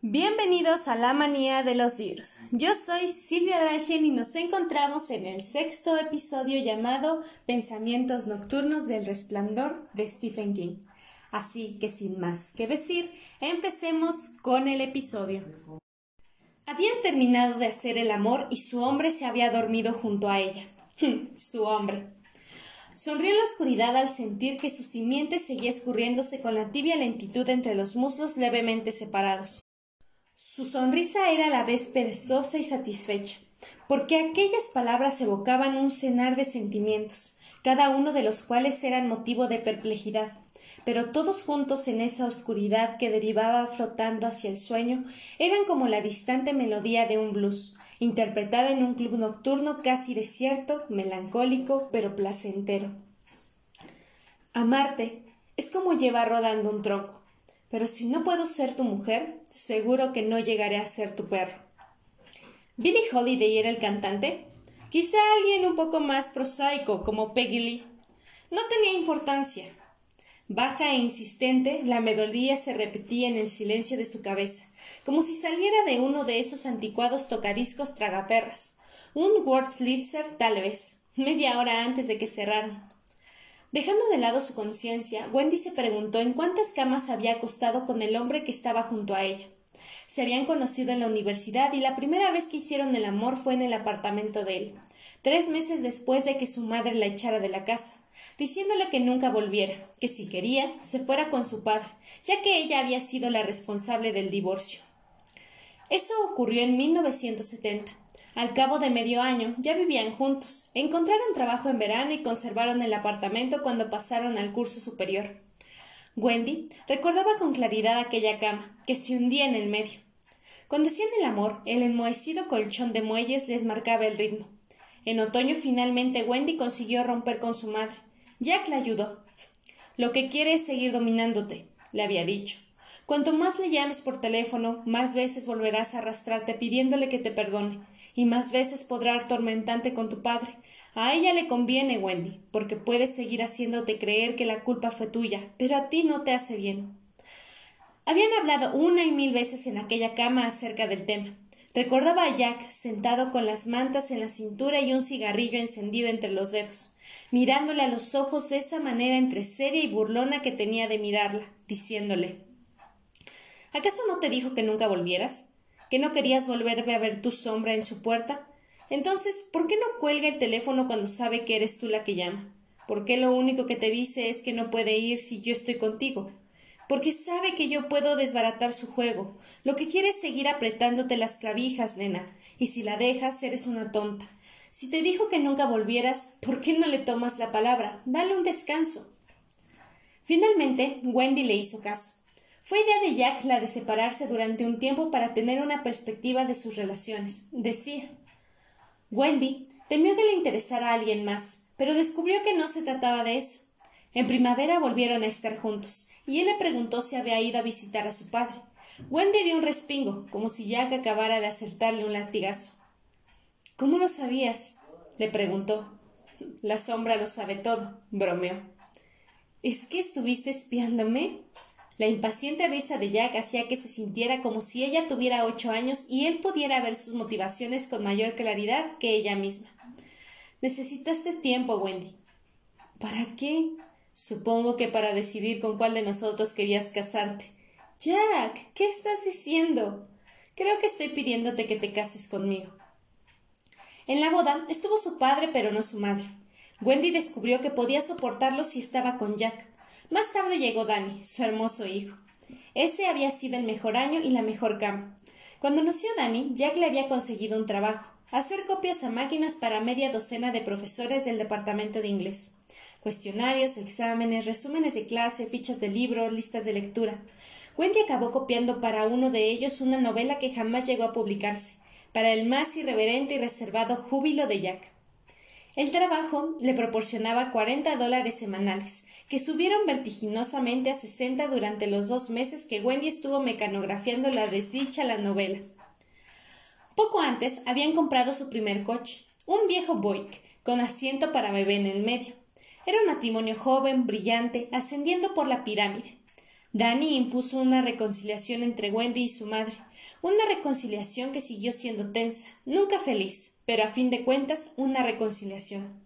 Bienvenidos a la manía de los libros. Yo soy Silvia Drachen y nos encontramos en el sexto episodio llamado Pensamientos Nocturnos del Resplandor de Stephen King. Así que sin más que decir, empecemos con el episodio. Habían terminado de hacer el amor y su hombre se había dormido junto a ella. su hombre. Sonrió en la oscuridad al sentir que su simiente seguía escurriéndose con la tibia lentitud entre los muslos levemente separados. Su sonrisa era a la vez perezosa y satisfecha, porque aquellas palabras evocaban un cenar de sentimientos, cada uno de los cuales eran motivo de perplejidad, pero todos juntos en esa oscuridad que derivaba flotando hacia el sueño eran como la distante melodía de un blues, interpretada en un club nocturno casi desierto, melancólico, pero placentero. Amarte es como llevar rodando un tronco pero si no puedo ser tu mujer, seguro que no llegaré a ser tu perro. ¿Billy Holiday era el cantante? Quizá alguien un poco más prosaico, como Peggy Lee. No tenía importancia. Baja e insistente, la melodía se repetía en el silencio de su cabeza, como si saliera de uno de esos anticuados tocadiscos tragaperras. Un Wortslitzer, tal vez, media hora antes de que cerraran. Dejando de lado su conciencia, Wendy se preguntó en cuántas camas había acostado con el hombre que estaba junto a ella. Se habían conocido en la universidad y la primera vez que hicieron el amor fue en el apartamento de él, tres meses después de que su madre la echara de la casa, diciéndole que nunca volviera, que si quería, se fuera con su padre, ya que ella había sido la responsable del divorcio. Eso ocurrió en 1970. Al cabo de medio año ya vivían juntos, encontraron trabajo en verano y conservaron el apartamento cuando pasaron al curso superior. Wendy recordaba con claridad aquella cama, que se hundía en el medio. Cuando hacían el amor, el enmohecido colchón de muelles les marcaba el ritmo. En otoño finalmente Wendy consiguió romper con su madre. Jack la ayudó. Lo que quiere es seguir dominándote, le había dicho. Cuanto más le llames por teléfono, más veces volverás a arrastrarte pidiéndole que te perdone, y más veces podrá atormentarte con tu padre. A ella le conviene, Wendy, porque puedes seguir haciéndote creer que la culpa fue tuya, pero a ti no te hace bien. Habían hablado una y mil veces en aquella cama acerca del tema. Recordaba a Jack sentado con las mantas en la cintura y un cigarrillo encendido entre los dedos, mirándole a los ojos de esa manera entre seria y burlona que tenía de mirarla, diciéndole ¿Acaso no te dijo que nunca volvieras? Que no querías volverme a ver tu sombra en su puerta? Entonces, ¿por qué no cuelga el teléfono cuando sabe que eres tú la que llama? ¿Por qué lo único que te dice es que no puede ir si yo estoy contigo? Porque sabe que yo puedo desbaratar su juego. Lo que quiere es seguir apretándote las clavijas, nena, y si la dejas eres una tonta. Si te dijo que nunca volvieras, ¿por qué no le tomas la palabra? Dale un descanso. Finalmente, Wendy le hizo caso. Fue idea de Jack la de separarse durante un tiempo para tener una perspectiva de sus relaciones. Decía. Wendy temió que le interesara a alguien más, pero descubrió que no se trataba de eso. En primavera volvieron a estar juntos, y él le preguntó si había ido a visitar a su padre. Wendy dio un respingo, como si Jack acabara de acertarle un latigazo. ¿Cómo lo sabías? le preguntó. La sombra lo sabe todo, bromeó. ¿Es que estuviste espiándome? La impaciente risa de Jack hacía que se sintiera como si ella tuviera ocho años y él pudiera ver sus motivaciones con mayor claridad que ella misma. Necesitaste tiempo, Wendy. ¿Para qué? Supongo que para decidir con cuál de nosotros querías casarte. Jack, ¿qué estás diciendo? Creo que estoy pidiéndote que te cases conmigo. En la boda estuvo su padre, pero no su madre. Wendy descubrió que podía soportarlo si estaba con Jack, más tarde llegó Danny, su hermoso hijo. Ese había sido el mejor año y la mejor cama. Cuando nació Danny, Jack le había conseguido un trabajo, hacer copias a máquinas para media docena de profesores del departamento de inglés. Cuestionarios, exámenes, resúmenes de clase, fichas de libro, listas de lectura. Wendy acabó copiando para uno de ellos una novela que jamás llegó a publicarse, para el más irreverente y reservado júbilo de Jack. El trabajo le proporcionaba cuarenta dólares semanales, que subieron vertiginosamente a sesenta durante los dos meses que Wendy estuvo mecanografiando la desdicha la novela. Poco antes habían comprado su primer coche, un viejo Buick, con asiento para bebé en el medio. Era un matrimonio joven, brillante, ascendiendo por la pirámide. Danny impuso una reconciliación entre Wendy y su madre, una reconciliación que siguió siendo tensa, nunca feliz, pero a fin de cuentas una reconciliación.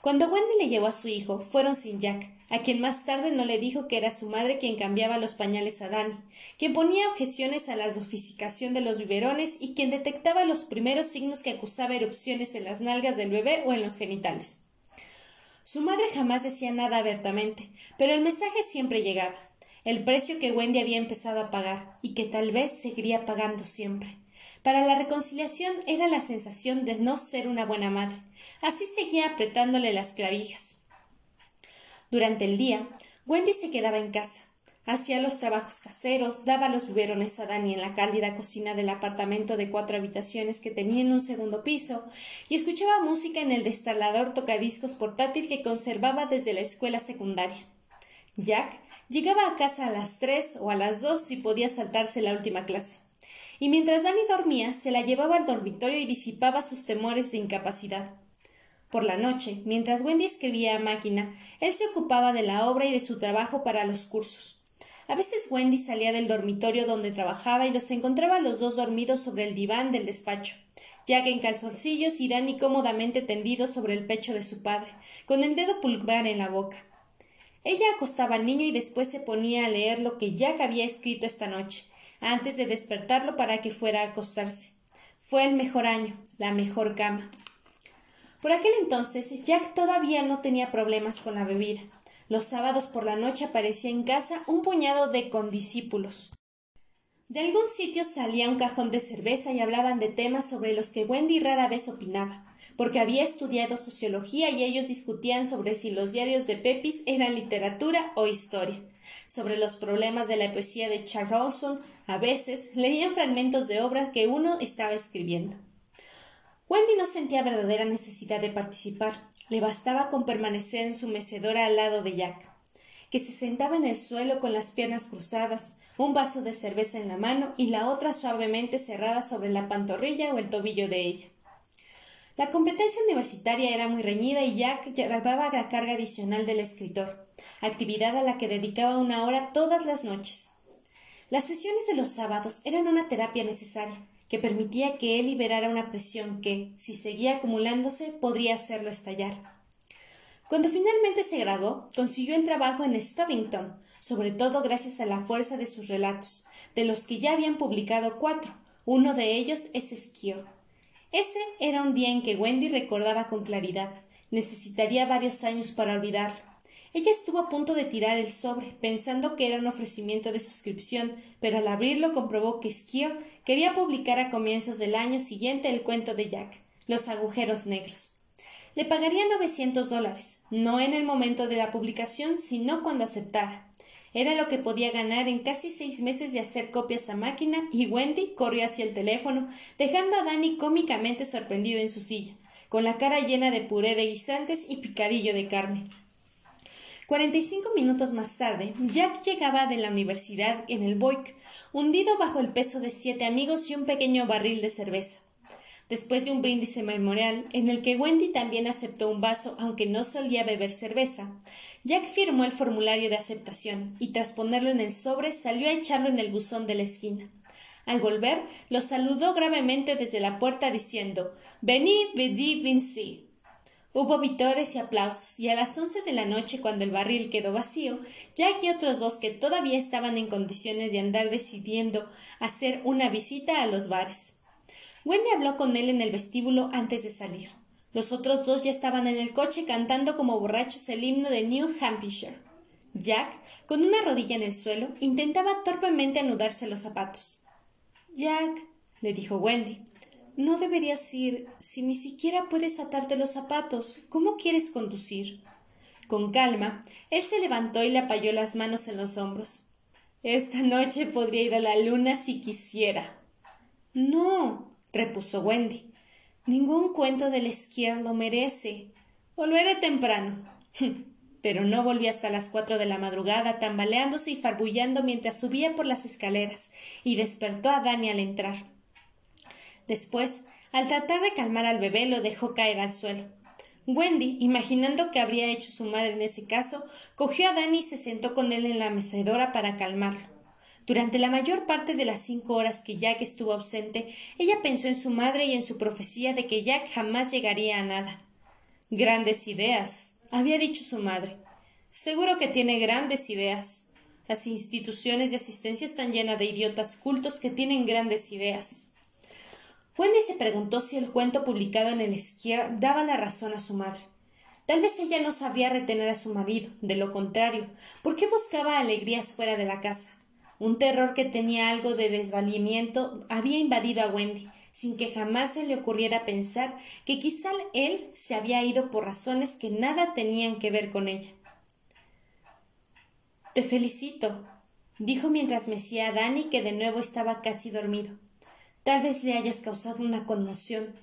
Cuando Wendy le llevó a su hijo, fueron sin Jack, a quien más tarde no le dijo que era su madre quien cambiaba los pañales a Danny, quien ponía objeciones a la dosificación de los biberones y quien detectaba los primeros signos que acusaba erupciones en las nalgas del bebé o en los genitales. Su madre jamás decía nada abiertamente, pero el mensaje siempre llegaba, el precio que Wendy había empezado a pagar y que tal vez seguiría pagando siempre. Para la reconciliación era la sensación de no ser una buena madre, Así seguía apretándole las clavijas. Durante el día, Wendy se quedaba en casa. Hacía los trabajos caseros, daba los biberones a Dani en la cálida cocina del apartamento de cuatro habitaciones que tenía en un segundo piso y escuchaba música en el destalador tocadiscos portátil que conservaba desde la escuela secundaria. Jack llegaba a casa a las tres o a las dos si podía saltarse la última clase. Y mientras Dani dormía, se la llevaba al dormitorio y disipaba sus temores de incapacidad. Por la noche, mientras Wendy escribía a máquina, él se ocupaba de la obra y de su trabajo para los cursos. A veces Wendy salía del dormitorio donde trabajaba y los encontraba los dos dormidos sobre el diván del despacho, Jack en calzoncillos y Danny cómodamente tendido sobre el pecho de su padre, con el dedo pulgar en la boca. Ella acostaba al niño y después se ponía a leer lo que Jack había escrito esta noche, antes de despertarlo para que fuera a acostarse. Fue el mejor año, la mejor cama. Por aquel entonces Jack todavía no tenía problemas con la bebida. Los sábados por la noche aparecía en casa un puñado de condiscípulos. De algún sitio salía un cajón de cerveza y hablaban de temas sobre los que Wendy rara vez opinaba, porque había estudiado sociología y ellos discutían sobre si los diarios de Pepys eran literatura o historia. Sobre los problemas de la poesía de Charles Olson, a veces leían fragmentos de obras que uno estaba escribiendo. Wendy no sentía verdadera necesidad de participar. Le bastaba con permanecer en su mecedora al lado de Jack, que se sentaba en el suelo con las piernas cruzadas, un vaso de cerveza en la mano y la otra suavemente cerrada sobre la pantorrilla o el tobillo de ella. La competencia universitaria era muy reñida y Jack llevaba la carga adicional del escritor, actividad a la que dedicaba una hora todas las noches. Las sesiones de los sábados eran una terapia necesaria, que permitía que él liberara una presión que, si seguía acumulándose, podría hacerlo estallar. Cuando finalmente se graduó, consiguió el trabajo en Stovington, sobre todo gracias a la fuerza de sus relatos, de los que ya habían publicado cuatro. Uno de ellos es Esquio. Ese era un día en que Wendy recordaba con claridad. Necesitaría varios años para olvidarlo. Ella estuvo a punto de tirar el sobre, pensando que era un ofrecimiento de suscripción, pero al abrirlo comprobó que Skio quería publicar a comienzos del año siguiente el cuento de Jack, Los agujeros negros. Le pagaría novecientos dólares, no en el momento de la publicación, sino cuando aceptara. Era lo que podía ganar en casi seis meses de hacer copias a máquina, y Wendy corrió hacia el teléfono, dejando a Danny cómicamente sorprendido en su silla, con la cara llena de puré de guisantes y picadillo de carne. Cuarenta y cinco minutos más tarde, Jack llegaba de la universidad en el Boic, hundido bajo el peso de siete amigos y un pequeño barril de cerveza. Después de un brindis memorial, en el que Wendy también aceptó un vaso, aunque no solía beber cerveza, Jack firmó el formulario de aceptación y tras ponerlo en el sobre salió a echarlo en el buzón de la esquina. Al volver, lo saludó gravemente desde la puerta diciendo Venid, vedi, vinci. Hubo vitores y aplausos, y a las once de la noche, cuando el barril quedó vacío, Jack y otros dos que todavía estaban en condiciones de andar decidiendo hacer una visita a los bares. Wendy habló con él en el vestíbulo antes de salir. Los otros dos ya estaban en el coche cantando como borrachos el himno de New Hampshire. Jack, con una rodilla en el suelo, intentaba torpemente anudarse los zapatos. Jack, le dijo Wendy, no deberías ir si ni siquiera puedes atarte los zapatos. ¿Cómo quieres conducir? Con calma, él se levantó y le apoyó las manos en los hombros. Esta noche podría ir a la luna si quisiera. No, repuso Wendy. Ningún cuento del esquiar lo merece. Volveré temprano. Pero no volvió hasta las cuatro de la madrugada, tambaleándose y farbullando mientras subía por las escaleras, y despertó a Dani al entrar. Después, al tratar de calmar al bebé, lo dejó caer al suelo. Wendy, imaginando qué habría hecho su madre en ese caso, cogió a Danny y se sentó con él en la mecedora para calmarlo. Durante la mayor parte de las cinco horas que Jack estuvo ausente, ella pensó en su madre y en su profecía de que Jack jamás llegaría a nada. Grandes ideas, había dicho su madre. Seguro que tiene grandes ideas. Las instituciones de asistencia están llenas de idiotas cultos que tienen grandes ideas. Wendy se preguntó si el cuento publicado en el Esquier daba la razón a su madre. Tal vez ella no sabía retener a su marido, de lo contrario, ¿por qué buscaba alegrías fuera de la casa? Un terror que tenía algo de desvalimiento había invadido a Wendy, sin que jamás se le ocurriera pensar que quizá él se había ido por razones que nada tenían que ver con ella. Te felicito, dijo mientras mecía a Dani, que de nuevo estaba casi dormido. Tal vez le hayas causado una conmoción.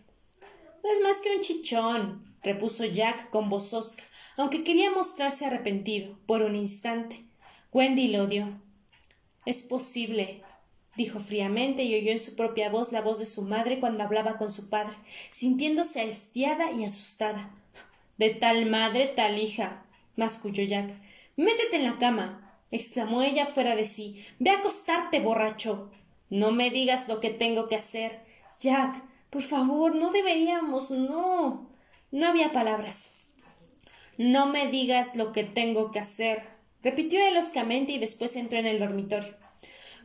No es más que un chichón, repuso Jack con voz hosca, aunque quería mostrarse arrepentido por un instante. Wendy lo odió. Es posible, dijo fríamente y oyó en su propia voz la voz de su madre cuando hablaba con su padre, sintiéndose hastiada y asustada. De tal madre, tal hija, masculló Jack. Métete en la cama. exclamó ella fuera de sí. Ve a acostarte, borracho. No me digas lo que tengo que hacer. Jack, por favor, no deberíamos. no. No había palabras. No me digas lo que tengo que hacer. Repitió él oscamente y después entró en el dormitorio.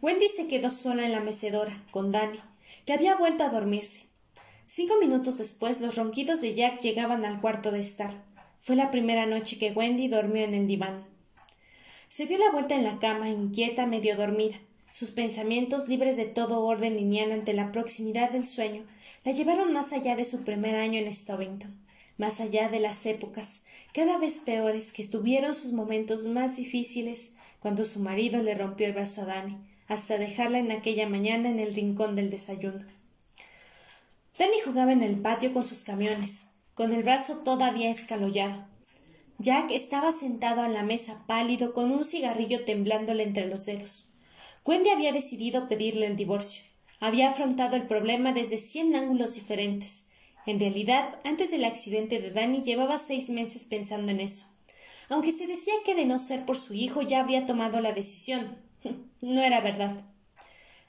Wendy se quedó sola en la mecedora, con Danny, que había vuelto a dormirse. Cinco minutos después los ronquidos de Jack llegaban al cuarto de estar. Fue la primera noche que Wendy durmió en el diván. Se dio la vuelta en la cama, inquieta, medio dormida. Sus pensamientos, libres de todo orden lineal ante la proximidad del sueño, la llevaron más allá de su primer año en Stovington, más allá de las épocas, cada vez peores, que estuvieron sus momentos más difíciles, cuando su marido le rompió el brazo a Dani, hasta dejarla en aquella mañana en el rincón del desayuno. Dani jugaba en el patio con sus camiones, con el brazo todavía escalollado. Jack estaba sentado a la mesa pálido con un cigarrillo temblándole entre los dedos. Wendy había decidido pedirle el divorcio. Había afrontado el problema desde cien ángulos diferentes. En realidad, antes del accidente de Danny llevaba seis meses pensando en eso. Aunque se decía que de no ser por su hijo ya habría tomado la decisión. no era verdad.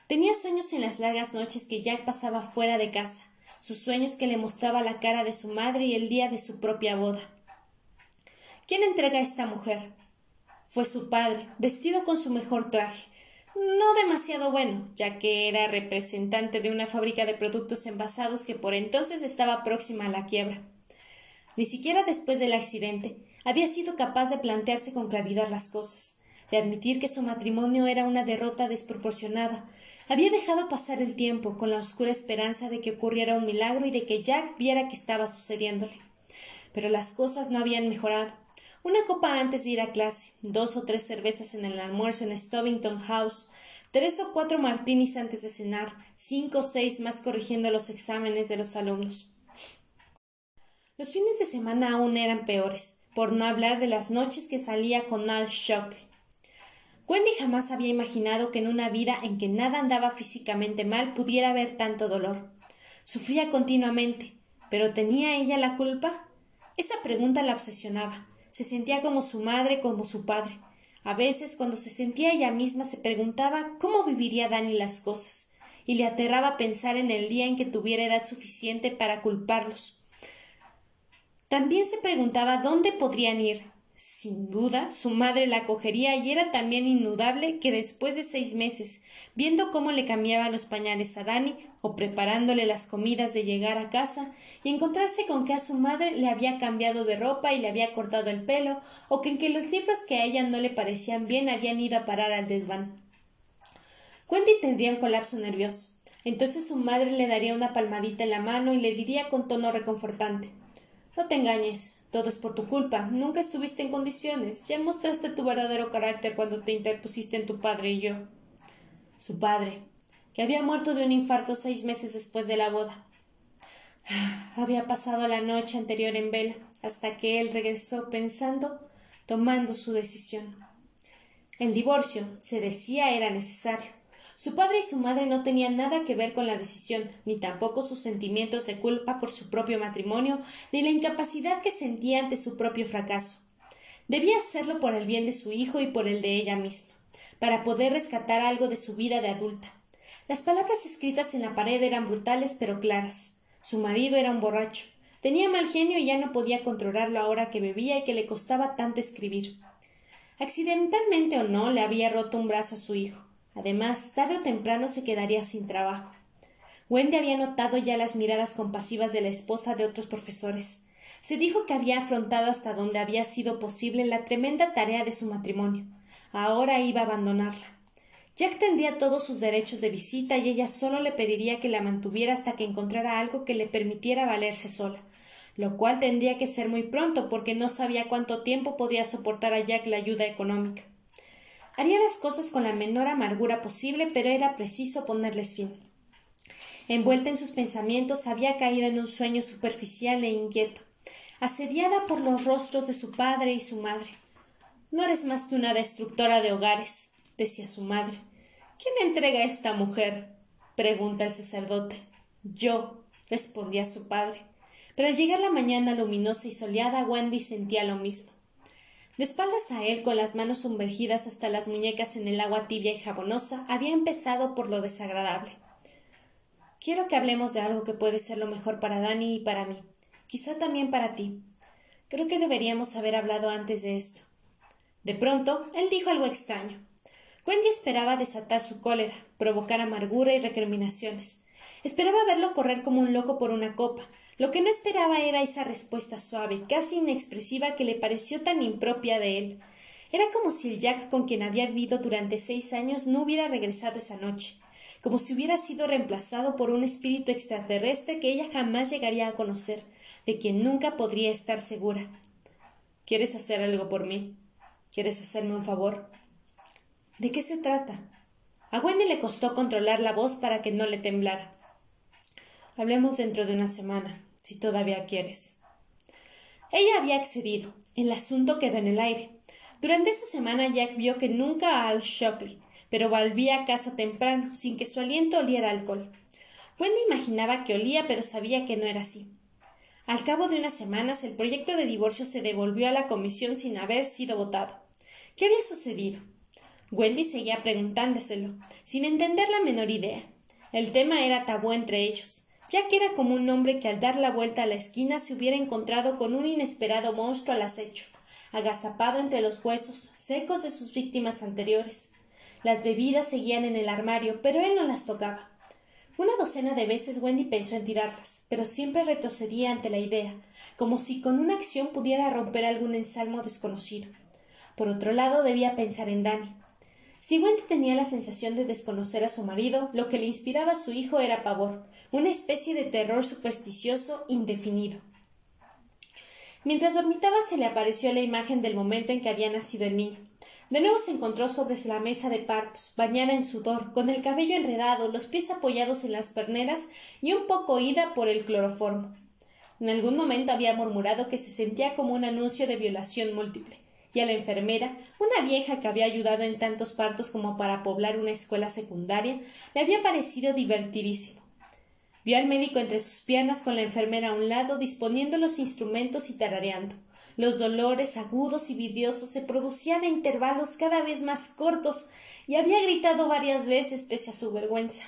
Tenía sueños en las largas noches que Jack pasaba fuera de casa, sus sueños que le mostraba la cara de su madre y el día de su propia boda. ¿Quién entrega a esta mujer? Fue su padre, vestido con su mejor traje. No demasiado bueno, ya que era representante de una fábrica de productos envasados que por entonces estaba próxima a la quiebra. Ni siquiera después del accidente había sido capaz de plantearse con claridad las cosas, de admitir que su matrimonio era una derrota desproporcionada. Había dejado pasar el tiempo con la oscura esperanza de que ocurriera un milagro y de que Jack viera que estaba sucediéndole. Pero las cosas no habían mejorado. Una copa antes de ir a clase, dos o tres cervezas en el almuerzo en Stovington House, tres o cuatro martinis antes de cenar, cinco o seis más corrigiendo los exámenes de los alumnos. Los fines de semana aún eran peores, por no hablar de las noches que salía con Al Shockley. Wendy jamás había imaginado que en una vida en que nada andaba físicamente mal pudiera haber tanto dolor. Sufría continuamente, pero ¿tenía ella la culpa? Esa pregunta la obsesionaba. Se sentía como su madre, como su padre. A veces, cuando se sentía ella misma, se preguntaba cómo viviría Dani las cosas, y le aterraba pensar en el día en que tuviera edad suficiente para culparlos. También se preguntaba dónde podrían ir, sin duda, su madre la acogería y era también indudable que después de seis meses, viendo cómo le cambiaba los pañales a Dani o preparándole las comidas de llegar a casa y encontrarse con que a su madre le había cambiado de ropa y le había cortado el pelo o que en que los libros que a ella no le parecían bien habían ido a parar al desván. Wendy tendría un colapso nervioso. Entonces su madre le daría una palmadita en la mano y le diría con tono reconfortante No te engañes, todo es por tu culpa. Nunca estuviste en condiciones. Ya mostraste tu verdadero carácter cuando te interpusiste en tu padre y yo. Su padre, que había muerto de un infarto seis meses después de la boda. Había pasado la noche anterior en vela, hasta que él regresó pensando, tomando su decisión. El divorcio, se decía, era necesario. Su padre y su madre no tenían nada que ver con la decisión, ni tampoco sus sentimientos de culpa por su propio matrimonio, ni la incapacidad que sentía ante su propio fracaso. Debía hacerlo por el bien de su hijo y por el de ella misma, para poder rescatar algo de su vida de adulta. Las palabras escritas en la pared eran brutales pero claras. Su marido era un borracho. Tenía mal genio y ya no podía controlarlo ahora que bebía y que le costaba tanto escribir. Accidentalmente o no, le había roto un brazo a su hijo. Además, tarde o temprano se quedaría sin trabajo. Wendy había notado ya las miradas compasivas de la esposa de otros profesores. Se dijo que había afrontado hasta donde había sido posible la tremenda tarea de su matrimonio. Ahora iba a abandonarla. Jack tendría todos sus derechos de visita y ella solo le pediría que la mantuviera hasta que encontrara algo que le permitiera valerse sola, lo cual tendría que ser muy pronto porque no sabía cuánto tiempo podía soportar a Jack la ayuda económica. Haría las cosas con la menor amargura posible, pero era preciso ponerles fin. Envuelta en sus pensamientos, había caído en un sueño superficial e inquieto, asediada por los rostros de su padre y su madre. No eres más que una destructora de hogares, decía su madre. ¿Quién entrega a esta mujer? pregunta el sacerdote. Yo, respondía su padre. Pero al llegar la mañana luminosa y soleada, Wendy sentía lo mismo. De espaldas a él, con las manos sumergidas hasta las muñecas en el agua tibia y jabonosa, había empezado por lo desagradable. Quiero que hablemos de algo que puede ser lo mejor para Dani y para mí. Quizá también para ti. Creo que deberíamos haber hablado antes de esto. De pronto, él dijo algo extraño. Wendy esperaba desatar su cólera, provocar amargura y recriminaciones. Esperaba verlo correr como un loco por una copa, lo que no esperaba era esa respuesta suave, casi inexpresiva, que le pareció tan impropia de él. Era como si el Jack con quien había vivido durante seis años no hubiera regresado esa noche, como si hubiera sido reemplazado por un espíritu extraterrestre que ella jamás llegaría a conocer, de quien nunca podría estar segura. ¿Quieres hacer algo por mí? ¿Quieres hacerme un favor? ¿De qué se trata? A Wendy le costó controlar la voz para que no le temblara. Hablemos dentro de una semana, si todavía quieres. Ella había accedido. El asunto quedó en el aire. Durante esa semana Jack vio que nunca a Al Shockley, pero volvía a casa temprano, sin que su aliento oliera alcohol. Wendy imaginaba que olía, pero sabía que no era así. Al cabo de unas semanas, el proyecto de divorcio se devolvió a la comisión sin haber sido votado. ¿Qué había sucedido? Wendy seguía preguntándoselo, sin entender la menor idea. El tema era tabú entre ellos ya que era como un hombre que al dar la vuelta a la esquina se hubiera encontrado con un inesperado monstruo al acecho, agazapado entre los huesos secos de sus víctimas anteriores. Las bebidas seguían en el armario, pero él no las tocaba. Una docena de veces Wendy pensó en tirarlas, pero siempre retrocedía ante la idea, como si con una acción pudiera romper algún ensalmo desconocido. Por otro lado, debía pensar en Danny. Si Wendy tenía la sensación de desconocer a su marido, lo que le inspiraba a su hijo era pavor, una especie de terror supersticioso indefinido. Mientras dormitaba se le apareció la imagen del momento en que había nacido el niño. De nuevo se encontró sobre la mesa de partos, bañada en sudor, con el cabello enredado, los pies apoyados en las perneras y un poco oída por el cloroformo. En algún momento había murmurado que se sentía como un anuncio de violación múltiple, y a la enfermera, una vieja que había ayudado en tantos partos como para poblar una escuela secundaria, le había parecido divertidísimo. Vio al médico entre sus piernas con la enfermera a un lado, disponiendo los instrumentos y tarareando. Los dolores agudos y vidriosos se producían a intervalos cada vez más cortos, y había gritado varias veces pese a su vergüenza.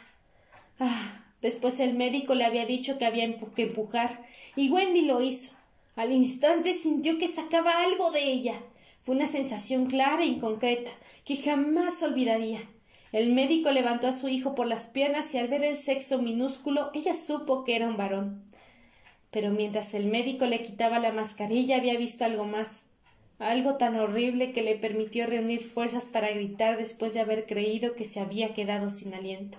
Ah. Después el médico le había dicho que había que empujar, y Wendy lo hizo. Al instante sintió que sacaba algo de ella. Fue una sensación clara e inconcreta, que jamás olvidaría. El médico levantó a su hijo por las piernas y al ver el sexo minúsculo ella supo que era un varón. Pero mientras el médico le quitaba la mascarilla había visto algo más, algo tan horrible que le permitió reunir fuerzas para gritar después de haber creído que se había quedado sin aliento.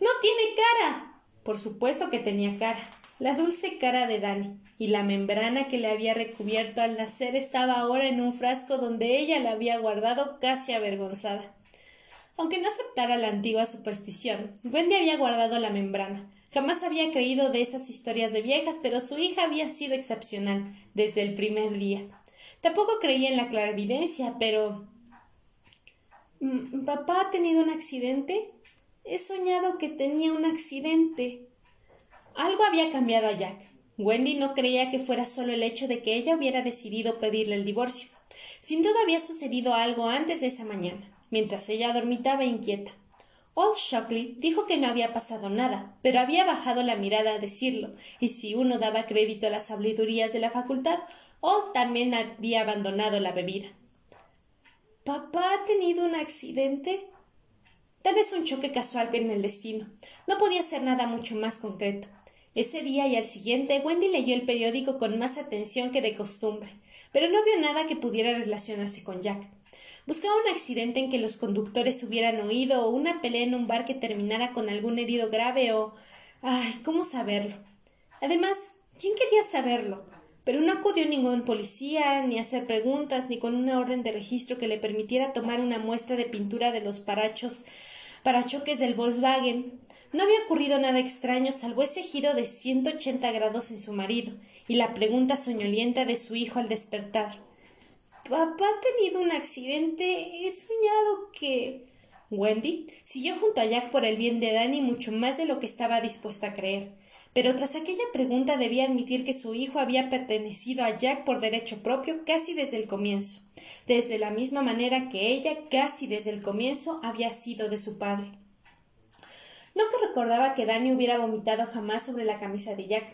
¡No tiene cara! Por supuesto que tenía cara, la dulce cara de Dani, y la membrana que le había recubierto al nacer estaba ahora en un frasco donde ella la había guardado casi avergonzada. Aunque no aceptara la antigua superstición, Wendy había guardado la membrana. Jamás había creído de esas historias de viejas, pero su hija había sido excepcional desde el primer día. Tampoco creía en la clarividencia, pero. Mm, ¿Papá ha tenido un accidente? he soñado que tenía un accidente. Algo había cambiado a Jack. Wendy no creía que fuera solo el hecho de que ella hubiera decidido pedirle el divorcio. Sin duda había sucedido algo antes de esa mañana, mientras ella dormitaba inquieta. Old Shockley dijo que no había pasado nada, pero había bajado la mirada a decirlo, y si uno daba crédito a las sabidurías de la facultad, Old también había abandonado la bebida. ¿Papá ha tenido un accidente? Tal vez un choque casual en el destino. No podía ser nada mucho más concreto. Ese día y al siguiente, Wendy leyó el periódico con más atención que de costumbre, pero no vio nada que pudiera relacionarse con Jack. Buscaba un accidente en que los conductores hubieran oído o una pelea en un bar que terminara con algún herido grave o. Ay, ¿cómo saberlo? Además, ¿quién quería saberlo? pero no acudió ningún policía, ni a hacer preguntas, ni con una orden de registro que le permitiera tomar una muestra de pintura de los parachos, parachoques del Volkswagen. No había ocurrido nada extraño salvo ese giro de ciento ochenta grados en su marido y la pregunta soñolienta de su hijo al despertar. Papá ha tenido un accidente. He soñado que. Wendy siguió junto a Jack por el bien de Danny mucho más de lo que estaba dispuesta a creer pero tras aquella pregunta debía admitir que su hijo había pertenecido a Jack por derecho propio casi desde el comienzo, desde la misma manera que ella casi desde el comienzo había sido de su padre. No que recordaba que Danny hubiera vomitado jamás sobre la camisa de Jack.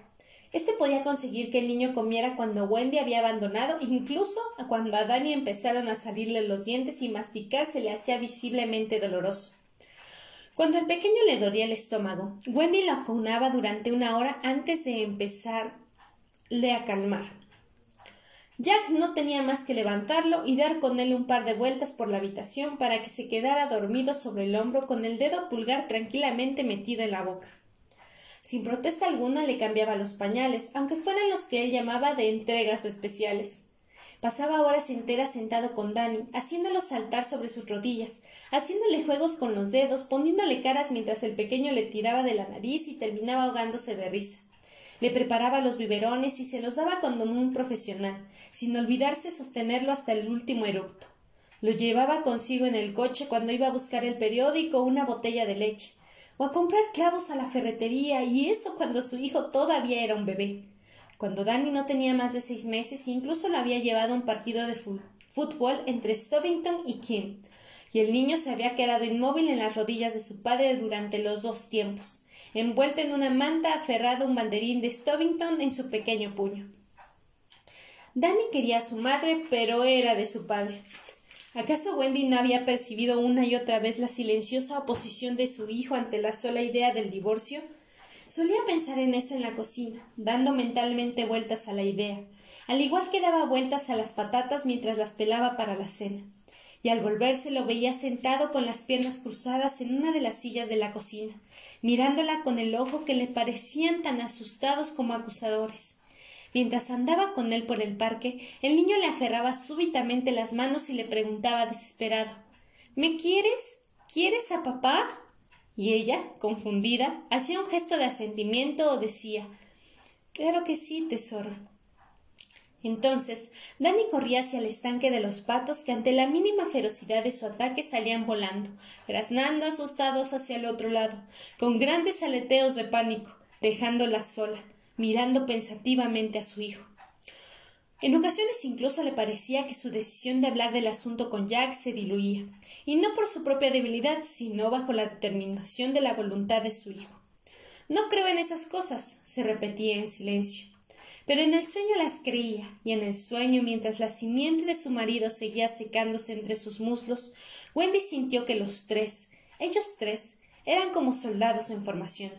Este podía conseguir que el niño comiera cuando Wendy había abandonado, incluso cuando a Danny empezaron a salirle los dientes y masticar se le hacía visiblemente doloroso. Cuando el pequeño le dolía el estómago, Wendy lo acunaba durante una hora antes de empezarle a calmar. Jack no tenía más que levantarlo y dar con él un par de vueltas por la habitación para que se quedara dormido sobre el hombro con el dedo pulgar tranquilamente metido en la boca. Sin protesta alguna le cambiaba los pañales, aunque fueran los que él llamaba de entregas especiales. Pasaba horas enteras sentado con Danny, haciéndolo saltar sobre sus rodillas, haciéndole juegos con los dedos, poniéndole caras mientras el pequeño le tiraba de la nariz y terminaba ahogándose de risa. Le preparaba los biberones y se los daba como un profesional, sin olvidarse sostenerlo hasta el último eructo. Lo llevaba consigo en el coche cuando iba a buscar el periódico o una botella de leche, o a comprar clavos a la ferretería, y eso cuando su hijo todavía era un bebé. Cuando Danny no tenía más de seis meses, incluso lo había llevado a un partido de fútbol entre Stovington y Kim, y el niño se había quedado inmóvil en las rodillas de su padre durante los dos tiempos, envuelto en una manta aferrado a un banderín de Stovington en su pequeño puño. Danny quería a su madre, pero era de su padre. ¿Acaso Wendy no había percibido una y otra vez la silenciosa oposición de su hijo ante la sola idea del divorcio? Solía pensar en eso en la cocina, dando mentalmente vueltas a la idea, al igual que daba vueltas a las patatas mientras las pelaba para la cena. Y al volverse lo veía sentado con las piernas cruzadas en una de las sillas de la cocina, mirándola con el ojo que le parecían tan asustados como acusadores. Mientras andaba con él por el parque, el niño le aferraba súbitamente las manos y le preguntaba desesperado ¿Me quieres? ¿Quieres a papá? Y ella, confundida, hacía un gesto de asentimiento o decía Claro que sí, tesoro. Entonces, Dani corría hacia el estanque de los patos que ante la mínima ferocidad de su ataque salían volando, graznando asustados hacia el otro lado, con grandes aleteos de pánico, dejándola sola, mirando pensativamente a su hijo. En ocasiones incluso le parecía que su decisión de hablar del asunto con Jack se diluía, y no por su propia debilidad, sino bajo la determinación de la voluntad de su hijo. No creo en esas cosas, se repetía en silencio. Pero en el sueño las creía, y en el sueño, mientras la simiente de su marido seguía secándose entre sus muslos, Wendy sintió que los tres, ellos tres, eran como soldados en formación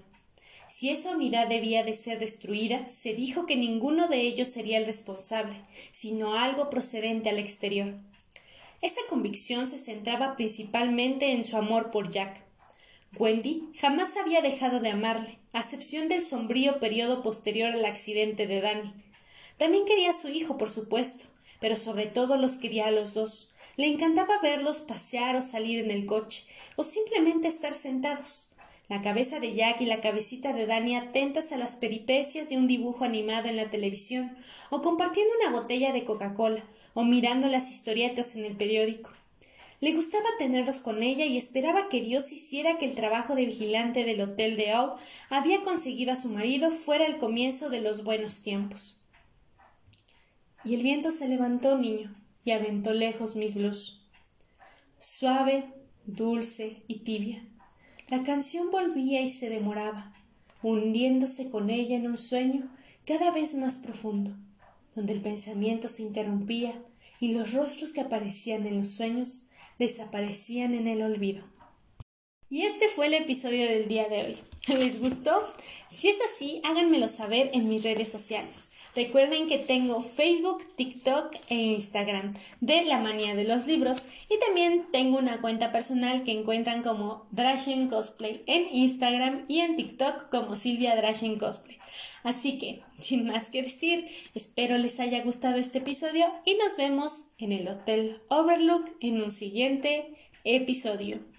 si esa unidad debía de ser destruida, se dijo que ninguno de ellos sería el responsable, sino algo procedente al exterior. Esa convicción se centraba principalmente en su amor por Jack. Wendy jamás había dejado de amarle, a excepción del sombrío periodo posterior al accidente de Danny. También quería a su hijo, por supuesto, pero sobre todo los quería a los dos. Le encantaba verlos pasear o salir en el coche, o simplemente estar sentados la cabeza de Jack y la cabecita de Dani atentas a las peripecias de un dibujo animado en la televisión, o compartiendo una botella de Coca-Cola, o mirando las historietas en el periódico. Le gustaba tenerlos con ella y esperaba que Dios hiciera que el trabajo de vigilante del hotel de O había conseguido a su marido fuera el comienzo de los buenos tiempos. Y el viento se levantó, niño, y aventó lejos mis blues. Suave, dulce y tibia. La canción volvía y se demoraba, hundiéndose con ella en un sueño cada vez más profundo, donde el pensamiento se interrumpía y los rostros que aparecían en los sueños desaparecían en el olvido. Y este fue el episodio del día de hoy. ¿Les gustó? Si es así, háganmelo saber en mis redes sociales. Recuerden que tengo Facebook, TikTok e Instagram de La Manía de los Libros y también tengo una cuenta personal que encuentran como Drashen Cosplay en Instagram y en TikTok como Silvia Drashen Cosplay. Así que, sin más que decir, espero les haya gustado este episodio y nos vemos en el Hotel Overlook en un siguiente episodio.